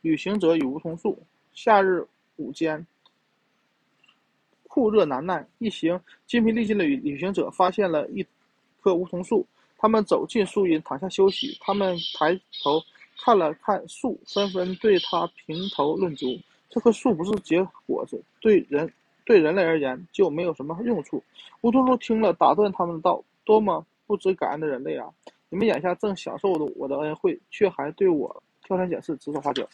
旅行者与梧桐树。夏日午间，酷热难耐，一行筋疲力尽的旅旅行者发现了一棵梧桐树。他们走进树荫，躺下休息。他们抬头看了看树，纷纷对它评头论足。这棵树不是结果子，对人对人类而言就没有什么用处。梧桐树听了，打断他们的道：“多么不知感恩的人类啊！你们眼下正享受着我的恩惠，却还对我挑三拣四、指手画脚。”